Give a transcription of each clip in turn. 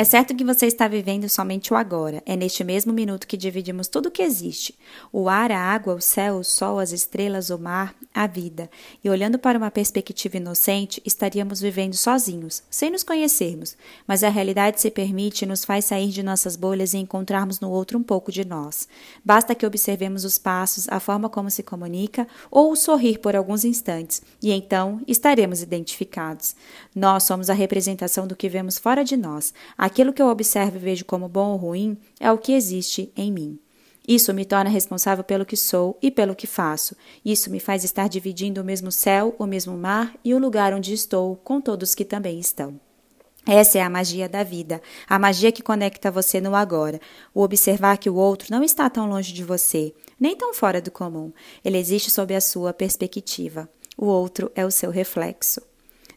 É certo que você está vivendo somente o agora. É neste mesmo minuto que dividimos tudo o que existe: o ar, a água, o céu, o sol, as estrelas, o mar, a vida. E olhando para uma perspectiva inocente, estaríamos vivendo sozinhos, sem nos conhecermos. Mas a realidade se permite e nos faz sair de nossas bolhas e encontrarmos no outro um pouco de nós. Basta que observemos os passos, a forma como se comunica ou o sorrir por alguns instantes, e então estaremos identificados. Nós somos a representação do que vemos fora de nós Aquilo que eu observo e vejo como bom ou ruim é o que existe em mim. Isso me torna responsável pelo que sou e pelo que faço. Isso me faz estar dividindo o mesmo céu, o mesmo mar e o lugar onde estou com todos que também estão. Essa é a magia da vida, a magia que conecta você no agora, o observar que o outro não está tão longe de você, nem tão fora do comum. Ele existe sob a sua perspectiva. O outro é o seu reflexo.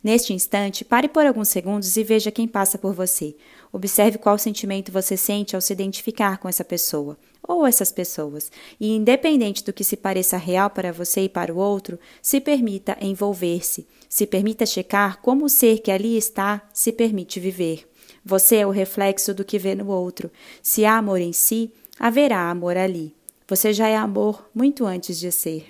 Neste instante, pare por alguns segundos e veja quem passa por você. Observe qual sentimento você sente ao se identificar com essa pessoa ou essas pessoas. E, independente do que se pareça real para você e para o outro, se permita envolver-se. Se permita checar como o ser que ali está se permite viver. Você é o reflexo do que vê no outro. Se há amor em si, haverá amor ali. Você já é amor muito antes de ser.